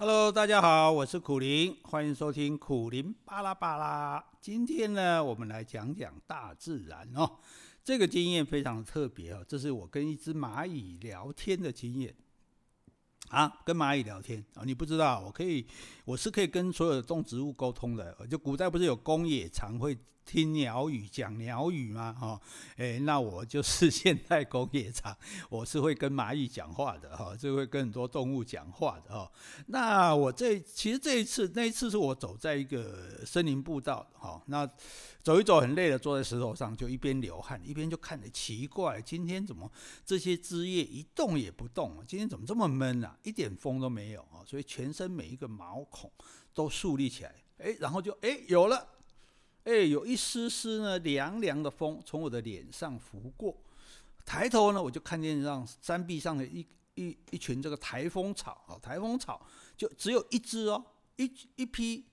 Hello，大家好，我是苦苓，欢迎收听苦苓巴拉巴拉。今天呢，我们来讲讲大自然哦。这个经验非常特别哦，这是我跟一只蚂蚁聊天的经验啊。跟蚂蚁聊天啊，你不知道，我可以，我是可以跟所有的动植物沟通的。就古代不是有公冶长会。听鸟语，讲鸟语吗？哈，诶，那我就是现代工业场，我是会跟蚂蚁讲话的哈，就会跟很多动物讲话的哈。那我这其实这一次，那一次是我走在一个森林步道哈，那走一走很累了，坐在石头上就一边流汗一边就看着奇怪，今天怎么这些枝叶一动也不动？今天怎么这么闷啊？一点风都没有啊！所以全身每一个毛孔都竖立起来，诶，然后就诶有了。哎，有一丝丝呢凉凉的风从我的脸上拂过，抬头呢，我就看见让山壁上的一一一群这个台风草啊，台风草就只有一只哦，一一批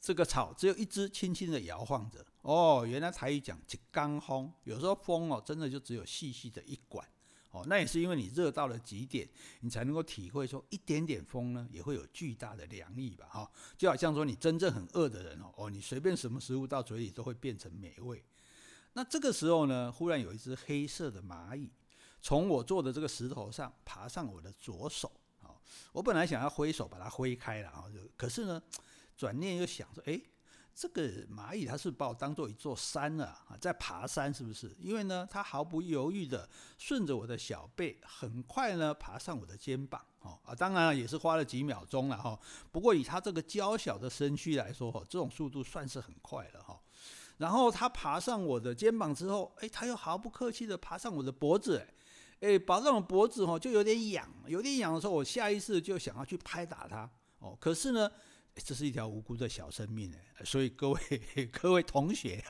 这个草只有一只轻轻的摇晃着哦，原来台语讲一刚风，有时候风哦真的就只有细细的一管。哦，那也是因为你热到了极点，你才能够体会说一点点风呢，也会有巨大的凉意吧？哈，就好像说你真正很饿的人哦，哦，你随便什么食物到嘴里都会变成美味。那这个时候呢，忽然有一只黑色的蚂蚁从我坐的这个石头上爬上我的左手，哦，我本来想要挥手把它挥开了，啊，就可是呢，转念又想说，哎。这个蚂蚁它是把我当做一座山了啊，在爬山是不是？因为呢，它毫不犹豫地顺着我的小背，很快呢爬上我的肩膀哦啊，当然了也是花了几秒钟了哈。不过以它这个娇小的身躯来说，哦这种速度算是很快了哈。然后它爬上我的肩膀之后，哎，它又毫不客气地爬上我的脖子，哎，爬上我脖子哈，就有点痒，有点痒的时候，我下意识就想要去拍打它哦，可是呢。这是一条无辜的小生命哎，所以各位 各位同学，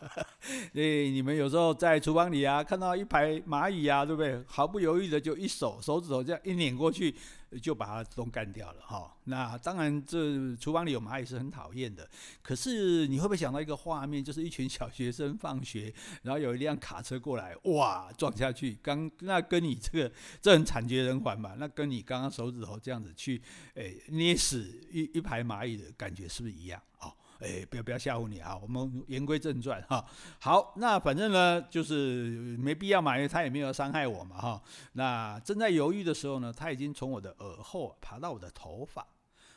对，你们有时候在厨房里啊，看到一排蚂蚁啊，对不对？毫不犹豫的就一手手指头这样一捻过去。就把它都干掉了哈。那当然，这厨房里有蚂蚁是很讨厌的。可是你会不会想到一个画面，就是一群小学生放学，然后有一辆卡车过来，哇，撞下去。刚那跟你这个这很惨绝人寰吧？那跟你刚刚手指头这样子去，哎，捏死一一排蚂蚁的感觉是不是一样？哦。哎，不要不要吓唬你啊！我们言归正传哈。好，那反正呢，就是没必要嘛，因为他也没有伤害我嘛哈。那正在犹豫的时候呢，他已经从我的耳后爬到我的头发，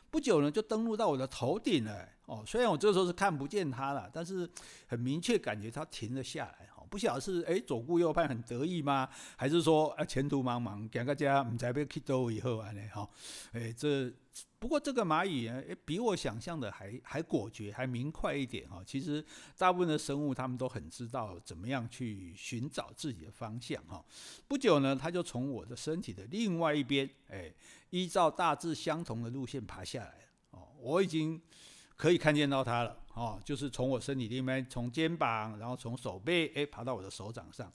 不久呢就登陆到我的头顶了。哦，虽然我这个时候是看不见他了，但是很明确感觉他停了下来。不晓得是哎左顾右盼很得意吗？还是说啊前途茫茫，赶个家唔知被 k 到以后啊呢？哈，哎这。不过这个蚂蚁呢，比我想象的还还果决，还明快一点哈。其实大部分的生物，他们都很知道怎么样去寻找自己的方向哈。不久呢，它就从我的身体的另外一边，哎，依照大致相同的路线爬下来哦。我已经可以看见到它了哦，就是从我身体里面，从肩膀，然后从手背，哎，爬到我的手掌上。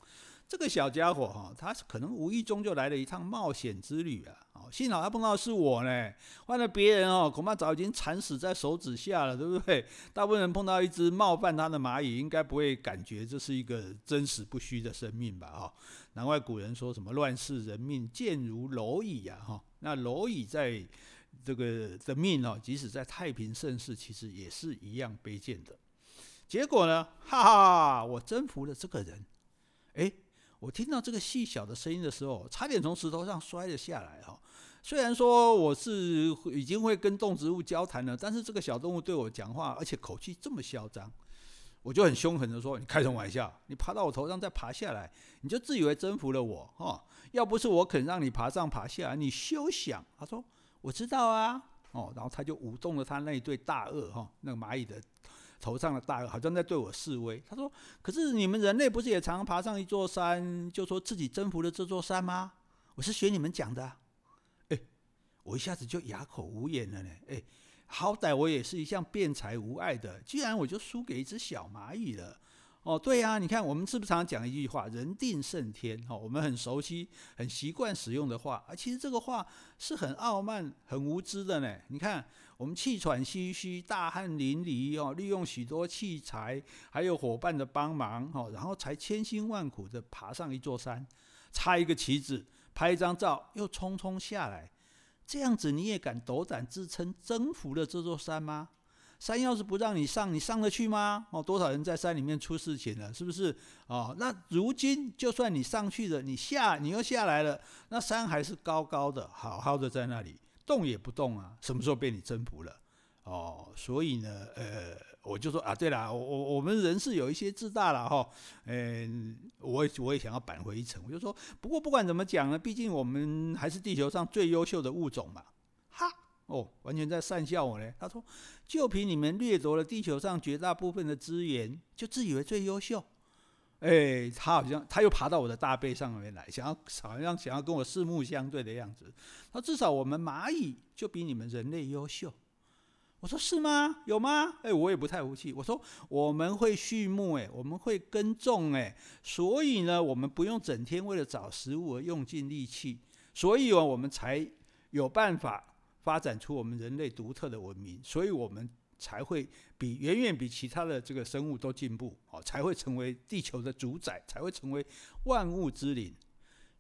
这个小家伙哈，他可能无意中就来了一趟冒险之旅啊！哦，幸好他碰到是我呢，换了别人哦，恐怕早已经惨死在手指下了，对不对？大部分人碰到一只冒犯他的蚂蚁，应该不会感觉这是一个真实不虚的生命吧？哈，难怪古人说什么“乱世人命贱如蝼蚁”呀！哈，那蝼蚁在这个的命哦，即使在太平盛世，其实也是一样卑贱的。结果呢，哈哈，我征服了这个人，诶。我听到这个细小的声音的时候，差点从石头上摔了下来哈。虽然说我是已经会跟动植物交谈了，但是这个小动物对我讲话，而且口气这么嚣张，我就很凶狠的说：“你开什么玩笑？你爬到我头上再爬下来，你就自以为征服了我哈？要不是我肯让你爬上爬下，你休想。”他说：“我知道啊。”哦，然后他就舞动了他那一对大鳄哈，那个蚂蚁的。头上的大鳄好像在对我示威。他说：“可是你们人类不是也常爬上一座山，就说自己征服了这座山吗？我是学你们讲的。”哎，我一下子就哑口无言了呢。哎，好歹我也是一向辩才无碍的，居然我就输给一只小蚂蚁了。哦，对呀，你看我们是不是常常讲一句话“人定胜天”？哦，我们很熟悉、很习惯使用的话，啊，其实这个话是很傲慢、很无知的呢。你看，我们气喘吁吁、大汗淋漓哦，利用许多器材，还有伙伴的帮忙哦，然后才千辛万苦地爬上一座山，插一个旗子，拍一张照，又匆匆下来。这样子你也敢斗胆自称征服了这座山吗？山要是不让你上，你上得去吗？哦，多少人在山里面出事情了，是不是？哦，那如今就算你上去了，你下你又下来了，那山还是高高的，好好的在那里，动也不动啊。什么时候被你征服了？哦，所以呢，呃，我就说啊，对了，我我我们人是有一些自大了哈，嗯，我我也想要扳回一城，我就说，不过不管怎么讲呢，毕竟我们还是地球上最优秀的物种嘛，哈。哦，完全在讪笑我呢。他说：“就凭你们掠夺了地球上绝大部分的资源，就自以为最优秀。”哎，他好像他又爬到我的大背上面来，想要好像想要跟我四目相对的样子。他至少我们蚂蚁就比你们人类优秀。我说是吗？有吗？哎，我也不太服气。我说我们会畜牧，哎，我们会耕种，哎，所以呢，我们不用整天为了找食物而用尽力气，所以啊，我们才有办法。发展出我们人类独特的文明，所以我们才会比远远比其他的这个生物都进步，哦，才会成为地球的主宰，才会成为万物之灵。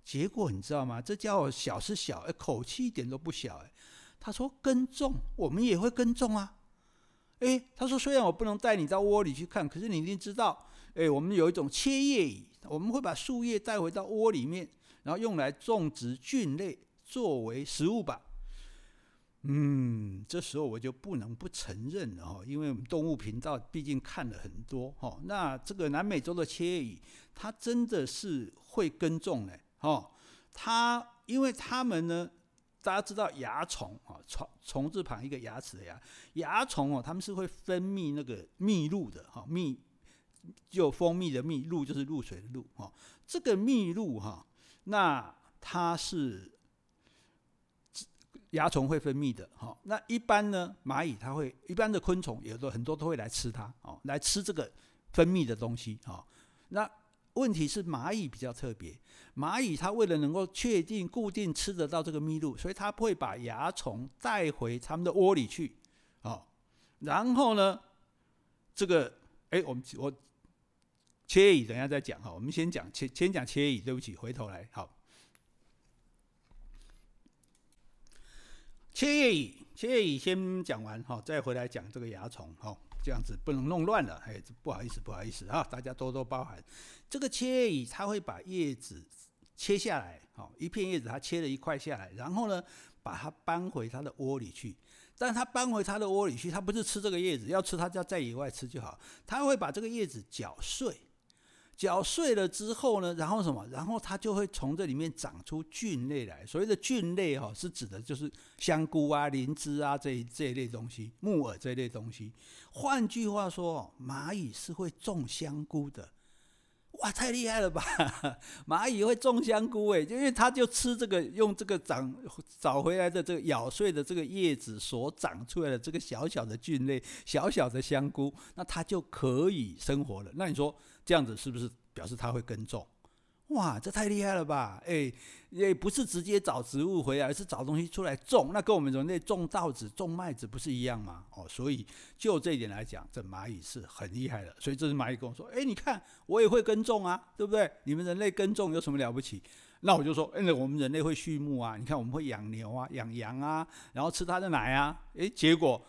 结果你知道吗？这家伙小是小，哎，口气一点都不小，哎，他说耕种，我们也会耕种啊，哎，他说虽然我不能带你到窝里去看，可是你一定知道，哎，我们有一种切叶蚁，我们会把树叶带回到窝里面，然后用来种植菌类作为食物吧。嗯，这时候我就不能不承认了哈，因为我们动物频道毕竟看了很多哈。那这个南美洲的切叶蚁，它真的是会耕种嘞哈。它因为它们呢，大家知道蚜虫啊，虫虫字旁一个牙齿的牙，蚜虫哦，它们是会分泌那个蜜露的哈，蜜就蜂蜜的蜜，露就是露水的露哈。这个蜜露哈，那它是。蚜虫会分泌的，哈，那一般呢，蚂蚁它会，一般的昆虫有的很多都会来吃它，哦，来吃这个分泌的东西，哈。那问题是蚂蚁比较特别，蚂蚁它为了能够确定固定吃得到这个蜜露，所以它会把蚜虫带回它们的窝里去，哦，然后呢，这个，哎，我们我切蚁等下再讲哈，我们先讲切，先讲切蚁，对不起，回头来，好。切叶蚁，切叶蚁先讲完哈，再回来讲这个蚜虫哈，这样子不能弄乱了，哎，不好意思，不好意思哈，大家多多包涵。这个切叶蚁它会把叶子切下来，好，一片叶子它切了一块下来，然后呢，把它搬回它的窝里去。但它搬回它的窝里去，它不是吃这个叶子，要吃它就要在野外吃就好。它会把这个叶子搅碎。搅碎了之后呢，然后什么？然后它就会从这里面长出菌类来。所谓的菌类哈、哦，是指的就是香菇啊、灵芝啊这一这一类东西，木耳这类东西。换句话说，蚂蚁是会种香菇的。哇，太厉害了吧！蚂蚁会种香菇诶，因为它就吃这个，用这个长找回来的这个咬碎的这个叶子所长出来的这个小小的菌类，小小的香菇，那它就可以生活了。那你说？这样子是不是表示它会耕种？哇，这太厉害了吧！哎，也不是直接找植物回来，而是找东西出来种。那跟我们人类种稻子、种麦子不是一样吗？哦，所以就这一点来讲，这蚂蚁是很厉害的。所以这只蚂蚁跟我说：“哎，你看我也会耕种啊，对不对？你们人类耕种有什么了不起？”那我就说：“哎，我们人类会畜牧啊，你看我们会养牛啊、养羊啊，然后吃它的奶啊。”哎，结果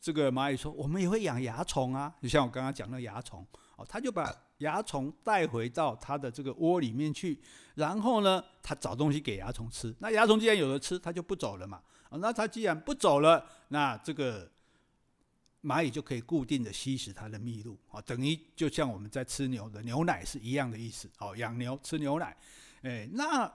这个蚂蚁说：“我们也会养蚜虫啊，就像我刚刚讲的蚜虫。”哦，他就把蚜虫带回到他的这个窝里面去，然后呢，他找东西给蚜虫吃。那蚜虫既然有的吃，他就不走了嘛。哦，那他既然不走了，那这个蚂蚁就可以固定的吸食它的蜜露。哦，等于就像我们在吃牛的牛奶是一样的意思。哦，养牛吃牛奶，哎，那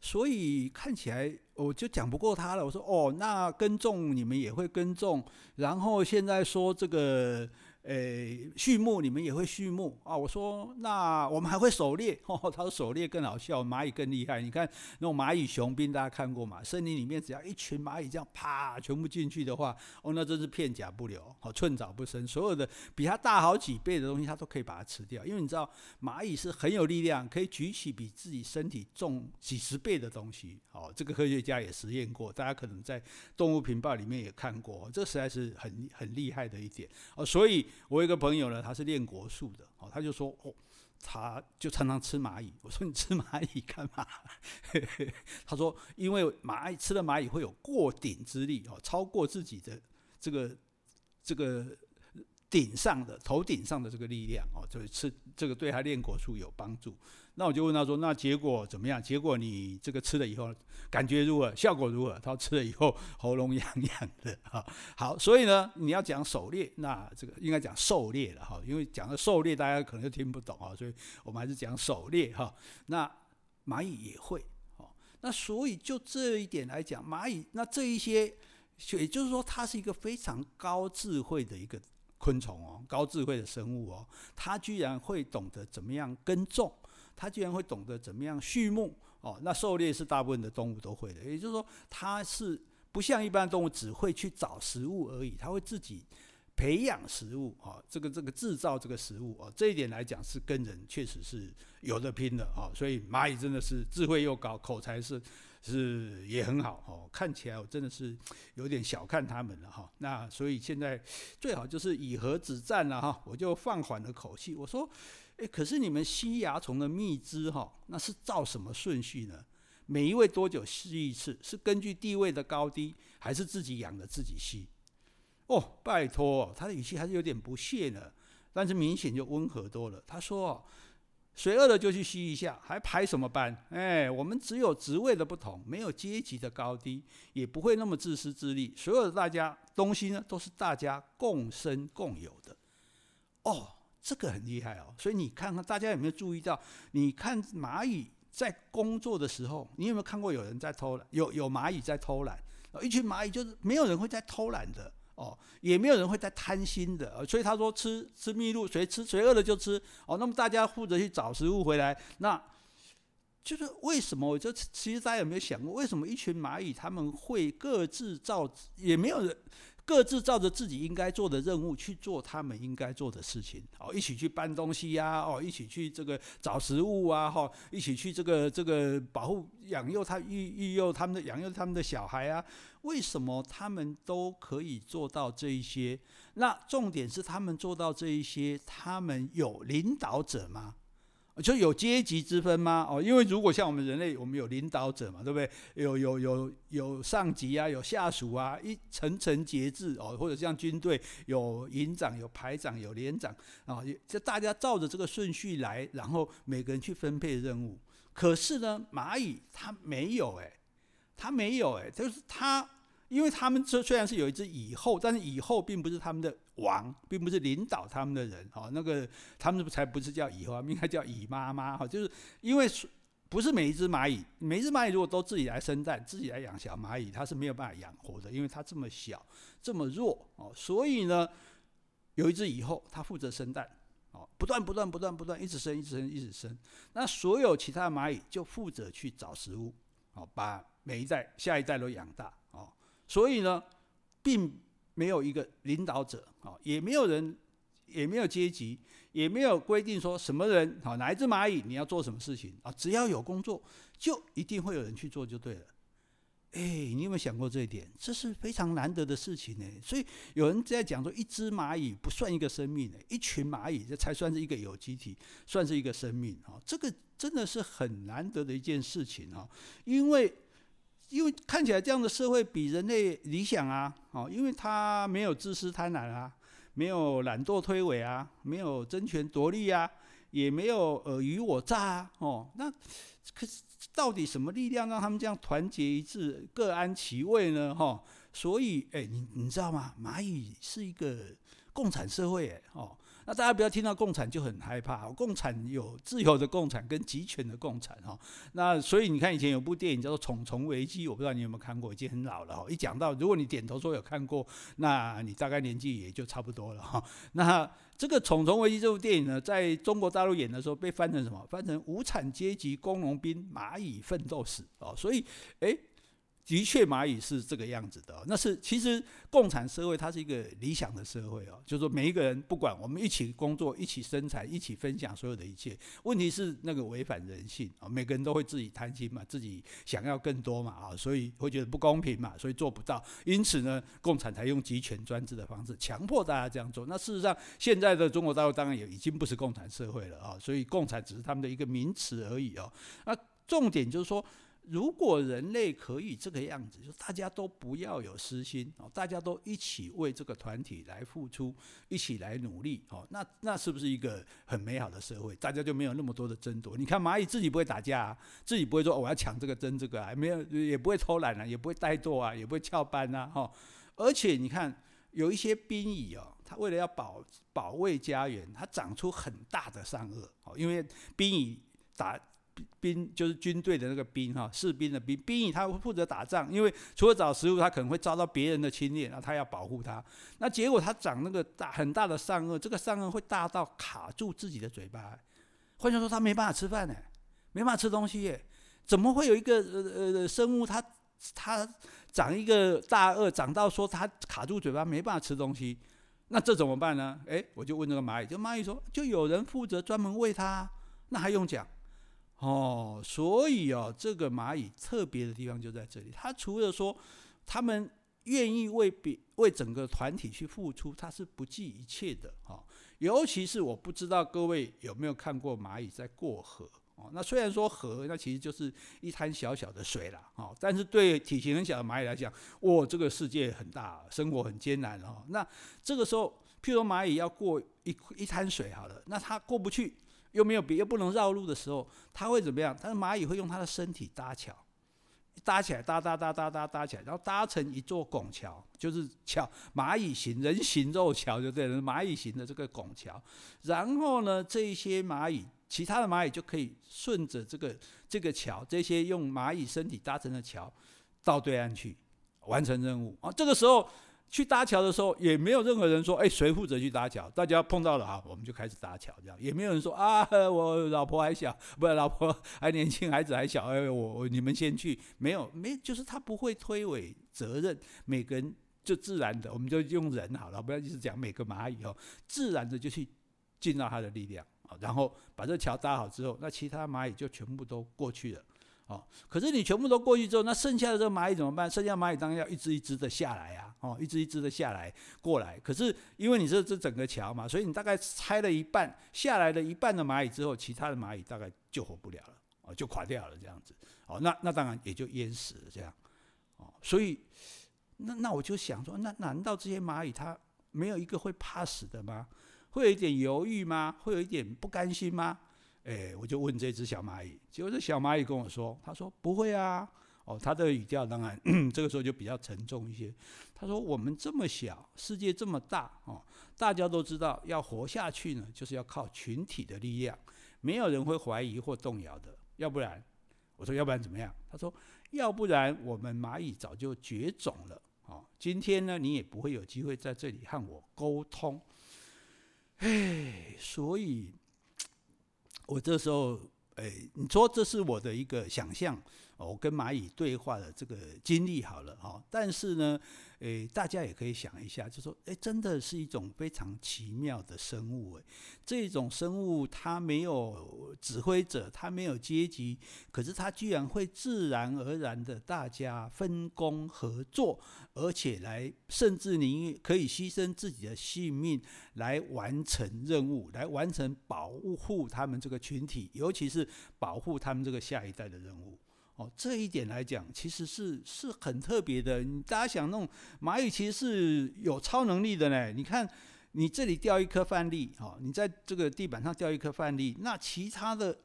所以看起来我就讲不过他了。我说哦，那耕种你们也会耕种，然后现在说这个。诶，畜牧你们也会畜牧啊？我说那我们还会狩猎。哦，他说狩猎更好笑，蚂蚁更厉害。你看那种蚂蚁雄兵，大家看过吗？森林里面只要一群蚂蚁这样啪全部进去的话，哦，那真是片甲不留，哦，寸草不生。所有的比它大好几倍的东西，它都可以把它吃掉。因为你知道蚂蚁是很有力量，可以举起比自己身体重几十倍的东西。哦，这个科学家也实验过，大家可能在动物频道里面也看过，这实在是很很厉害的一点。哦，所以。我有一个朋友呢，他是练国术的，哦，他就说，哦，他就常常吃蚂蚁。我说你吃蚂蚁干嘛？他说因为蚂蚁吃了蚂蚁会有过顶之力哦，超过自己的这个这个。顶上的头顶上的这个力量哦，就是吃这个对他练国术有帮助。那我就问他说：“那结果怎么样？结果你这个吃了以后感觉如何？效果如何？”他吃了以后喉咙痒痒的哈。好，所以呢，你要讲狩猎，那这个应该讲狩猎了哈，因为讲到狩猎大家可能就听不懂啊，所以我们还是讲狩猎哈。那蚂蚁也会哦，那所以就这一点来讲，蚂蚁那这一些，也就是说，它是一个非常高智慧的一个。昆虫哦，高智慧的生物哦，它居然会懂得怎么样耕种，它居然会懂得怎么样畜牧哦。那狩猎是大部分的动物都会的，也就是说，它是不像一般动物只会去找食物而已，它会自己培养食物啊，这个这个制造这个食物啊，这一点来讲是跟人确实是有得拼的啊。所以蚂蚁真的是智慧又高，口才是。是也很好哦，看起来我真的是有点小看他们了哈。那所以现在最好就是以和止战了哈。我就放缓了口气，我说：诶，可是你们吸蚜虫的蜜汁哈，那是照什么顺序呢？每一位多久吸一次？是根据地位的高低，还是自己养的自己吸？哦，拜托，他的语气还是有点不屑呢，但是明显就温和多了。他说。谁饿了就去吸一下，还排什么班？哎，我们只有职位的不同，没有阶级的高低，也不会那么自私自利。所有的大家东西呢，都是大家共生共有的。哦，这个很厉害哦。所以你看看，大家有没有注意到？你看蚂蚁在工作的时候，你有没有看过有人在偷懒？有有蚂蚁在偷懒，一群蚂蚁就是没有人会在偷懒的。哦，也没有人会在贪心的，所以他说吃吃蜜露，谁吃谁饿了就吃。哦，那么大家负责去找食物回来，那就是为什么？我就其实大家有没有想过，为什么一群蚂蚁他们会各自造，也没有人。各自照着自己应该做的任务去做他们应该做的事情，哦，一起去搬东西呀，哦，一起去这个找食物啊，哈，一起去这个这个保护养幼他育育幼他们的养幼他们的小孩啊，为什么他们都可以做到这一些？那重点是他们做到这一些，他们有领导者吗？就有阶级之分吗？哦，因为如果像我们人类，我们有领导者嘛，对不对？有有有有上级啊，有下属啊，一层层节制哦，或者像军队有营长、有排长、有连长啊，就大家照着这个顺序来，然后每个人去分配任务。可是呢，蚂蚁它没有哎，它没有哎，就是它。因为他们这虽然是有一只蚁后，但是蚁后并不是他们的王，并不是领导他们的人。哦，那个他们才不是叫蚁后，应该叫蚁妈妈。哈，就是因为不是每一只蚂蚁，每一只蚂蚁如果都自己来生蛋，自己来养小蚂蚁，它是没有办法养活的，因为它这么小，这么弱。哦，所以呢，有一只蚁后，它负责生蛋。哦，不断不断不断不断，一直生，一直生，一直生。那所有其他的蚂蚁就负责去找食物，哦，把每一代、下一代都养大。所以呢，并没有一个领导者啊，也没有人，也没有阶级，也没有规定说什么人啊，哪一只蚂蚁你要做什么事情啊？只要有工作，就一定会有人去做就对了。哎，你有没有想过这一点？这是非常难得的事情呢。所以有人在讲说，一只蚂蚁不算一个生命呢，一群蚂蚁这才算是一个有机体，算是一个生命啊。这个真的是很难得的一件事情啊，因为。因为看起来这样的社会比人类理想啊，哦，因为他没有自私贪婪啊，没有懒惰推诿啊，没有争权夺利啊，也没有尔虞我诈啊，哦，那可是到底什么力量让他们这样团结一致、各安其位呢？哈，所以，哎，你你知道吗？蚂蚁是一个共产社会，哎，哦。那大家不要听到共产就很害怕，共产有自由的共产跟集权的共产哈。那所以你看以前有部电影叫做《虫虫危机》，我不知道你有没有看过，已经很老了哈。一讲到，如果你点头说有看过，那你大概年纪也就差不多了哈。那这个《虫虫危机》这部电影呢，在中国大陆演的时候被翻成什么？翻成无产阶级工农兵蚂蚁奋斗史哦。所以，诶。的确，蚂蚁是这个样子的。那是其实共产社会它是一个理想的社会哦，就是说每一个人不管我们一起工作、一起生产、一起分享所有的一切。问题是那个违反人性啊，每个人都会自己贪心嘛，自己想要更多嘛啊，所以会觉得不公平嘛，所以做不到。因此呢，共产才用集权专制的方式强迫大家这样做。那事实上，现在的中国大陆当然也已经不是共产社会了啊，所以共产只是他们的一个名词而已哦。那重点就是说。如果人类可以这个样子，就大家都不要有私心哦，大家都一起为这个团体来付出，一起来努力哦，那那是不是一个很美好的社会？大家就没有那么多的争夺。你看蚂蚁自己不会打架啊，自己不会说我要抢这个争这个啊，没有也不会偷懒啊，也不会怠惰啊，也不会翘班啊，哈。而且你看有一些兵蚁哦，它为了要保保卫家园，它长出很大的善恶哦，因为兵蚁打。兵就是军队的那个兵哈，士兵的兵，兵役他负责打仗，因为除了找食物，他可能会遭到别人的侵略，然后他要保护他。那结果他长那个大很大的善恶，这个善恶会大到卡住自己的嘴巴，换句话说，他没办法吃饭呢，没办法吃东西耶。怎么会有一个呃呃生物，它它长一个大恶，长到说它卡住嘴巴，没办法吃东西？那这怎么办呢？诶，我就问这个蚂蚁，就蚂蚁说，就有人负责专门喂它，那还用讲？哦，所以哦，这个蚂蚁特别的地方就在这里。它除了说他们愿意为别为整个团体去付出，它是不计一切的哦。尤其是我不知道各位有没有看过蚂蚁在过河哦。那虽然说河，那其实就是一滩小小的水啦哦。但是对体型很小的蚂蚁来讲，哇，这个世界很大，生活很艰难哦。那这个时候，譬如蚂蚁要过一一滩水好了，那它过不去。又没有别，又不能绕路的时候，它会怎么样？它的蚂蚁会用它的身体搭桥，搭起来，搭搭搭搭搭搭起来，然后搭成一座拱桥，就是桥，蚂蚁型人形肉桥，就对了，蚂蚁型的这个拱桥。然后呢，这些蚂蚁，其他的蚂蚁就可以顺着这个这个桥，这些用蚂蚁身体搭成的桥，到对岸去完成任务啊。这个时候。去搭桥的时候，也没有任何人说：“哎，谁负责去搭桥？”大家碰到了啊，我们就开始搭桥，这样也没有人说：“啊，我老婆还小，不是老婆还年轻，孩子还小，哎，我我你们先去。”没有，没，就是他不会推诿责任，每个人就自然的，我们就用人好了，不要一直讲每个蚂蚁哦，自然的就去尽到他的力量啊，然后把这桥搭好之后，那其他蚂蚁就全部都过去了。哦，可是你全部都过去之后，那剩下的这个蚂蚁怎么办？剩下蚂蚁当然要一只一只的下来啊，哦，一只一只的下来过来。可是因为你是这整个桥嘛，所以你大概拆了一半，下来了一半的蚂蚁之后，其他的蚂蚁大概救活不了了，哦，就垮掉了这样子。哦，那那当然也就淹死了这样。哦，所以那那我就想说，那难道这些蚂蚁它没有一个会怕死的吗？会有一点犹豫吗？会有一点不甘心吗？哎，我就问这只小蚂蚁，结果这小蚂蚁跟我说：“他说不会啊，哦，他的语调当然 这个时候就比较沉重一些。他说我们这么小，世界这么大，哦，大家都知道要活下去呢，就是要靠群体的力量，没有人会怀疑或动摇的。要不然，我说要不然怎么样？他说要不然我们蚂蚁早就绝种了。哦，今天呢，你也不会有机会在这里和我沟通。哎，所以。”我这时候，哎，你说这是我的一个想象，我跟蚂蚁对话的这个经历好了哈。但是呢，哎，大家也可以想一下，就说，哎，真的是一种非常奇妙的生物哎。这种生物它没有指挥者，它没有阶级，可是它居然会自然而然的大家分工合作。而且来，甚至你可以牺牲自己的性命来完成任务，来完成保护他们这个群体，尤其是保护他们这个下一代的任务。哦，这一点来讲，其实是是很特别的。你大家想，那种蚂蚁其实是有超能力的呢。你看，你这里掉一颗饭粒，哦，你在这个地板上掉一颗饭粒，那其他的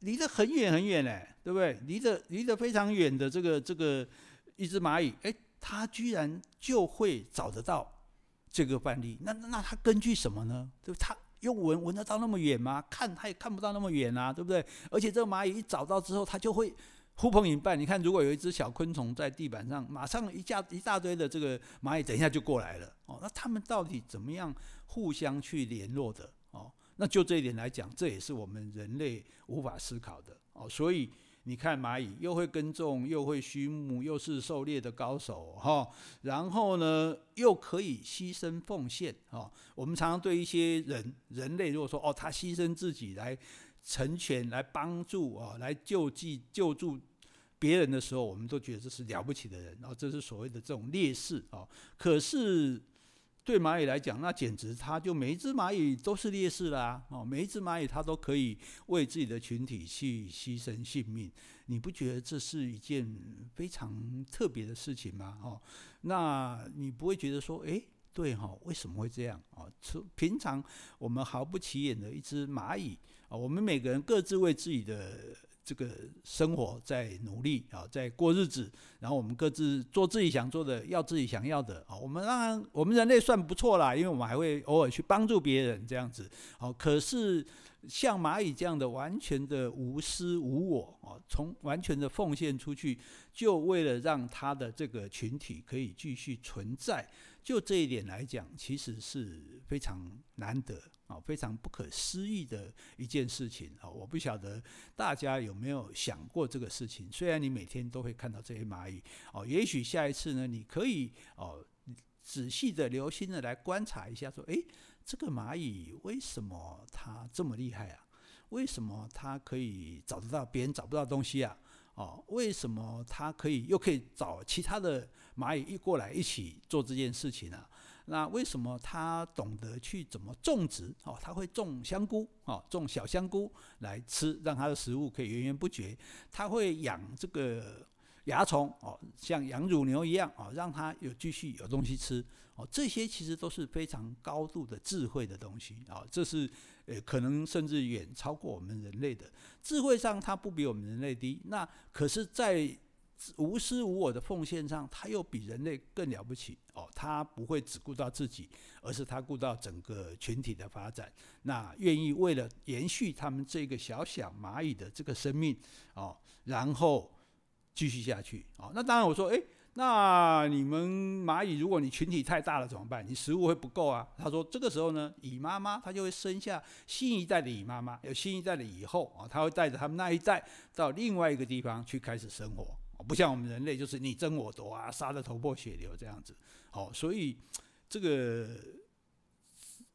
离得很远很远呢，对不对？离得离得非常远的这个这个一只蚂蚁，哎。它居然就会找得到这个范例，那那它根据什么呢？就它用闻闻得到那么远吗？看它也看不到那么远啊，对不对？而且这个蚂蚁一找到之后，它就会呼朋引伴。你看，如果有一只小昆虫在地板上，马上一架一大堆的这个蚂蚁，等一下就过来了。哦，那他们到底怎么样互相去联络的？哦，那就这一点来讲，这也是我们人类无法思考的。哦，所以。你看蚂蚁又会耕种，又会畜牧，又是狩猎的高手哈。然后呢，又可以牺牲奉献哦。我们常常对一些人人类，如果说哦，他牺牲自己来成全、来帮助啊、来救济、救助别人的时候，我们都觉得这是了不起的人，然后这是所谓的这种烈士啊。可是。对蚂蚁来讲，那简直它就每一只蚂蚁都是烈士啦！哦，每一只蚂蚁它都可以为自己的群体去牺牲性命，你不觉得这是一件非常特别的事情吗？哦，那你不会觉得说，诶，对哈，为什么会这样？哦，平常我们毫不起眼的一只蚂蚁啊，我们每个人各自为自己的。这个生活在努力啊，在过日子，然后我们各自做自己想做的，要自己想要的啊。我们当然，我们人类算不错啦，因为我们还会偶尔去帮助别人这样子。哦，可是像蚂蚁这样的完全的无私无我啊，从完全的奉献出去，就为了让他的这个群体可以继续存在。就这一点来讲，其实是非常难得啊，非常不可思议的一件事情啊！我不晓得大家有没有想过这个事情。虽然你每天都会看到这些蚂蚁哦，也许下一次呢，你可以哦仔细的、留心的来观察一下，说：诶，这个蚂蚁为什么它这么厉害啊？为什么它可以找得到别人找不到东西啊？哦，为什么它可以又可以找其他的？蚂蚁一过来一起做这件事情啊，那为什么他懂得去怎么种植？哦，他会种香菇，哦，种小香菇来吃，让他的食物可以源源不绝。他会养这个蚜虫，哦，像养乳牛一样，哦，让他有继续有东西吃。哦，这些其实都是非常高度的智慧的东西，哦，这是呃可能甚至远超过我们人类的智慧上，它不比我们人类低。那可是，在无私无我的奉献上，他又比人类更了不起哦。他不会只顾到自己，而是他顾到整个群体的发展。那愿意为了延续他们这个小小蚂蚁的这个生命哦，然后继续下去哦。那当然，我说，诶，那你们蚂蚁，如果你群体太大了怎么办？你食物会不够啊？他说，这个时候呢，蚁妈妈她就会生下新一代的蚁妈妈，有新一代的蚁后啊，她会带着他们那一代到另外一个地方去开始生活。不像我们人类，就是你争我夺啊，杀得头破血流这样子。好，所以这个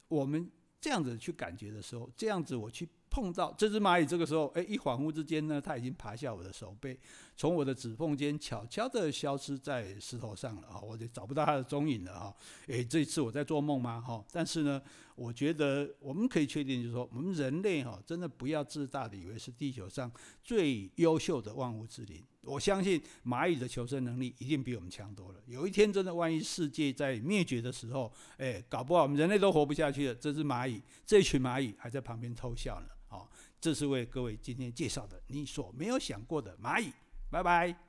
我们这样子去感觉的时候，这样子我去碰到这只蚂蚁，这个时候，哎，一恍惚之间呢，它已经爬下我的手背，从我的指缝间悄悄地消失在石头上了啊，我就找不到它的踪影了啊。哎，这一次我在做梦吗？哈，但是呢，我觉得我们可以确定，就是说，我们人类哈，真的不要自大的以为是地球上最优秀的万物之灵。我相信蚂蚁的求生能力一定比我们强多了。有一天真的，万一世界在灭绝的时候，哎，搞不好我们人类都活不下去了。这只蚂蚁，这群蚂蚁还在旁边偷笑呢。好，这是为各位今天介绍的你所没有想过的蚂蚁。拜拜。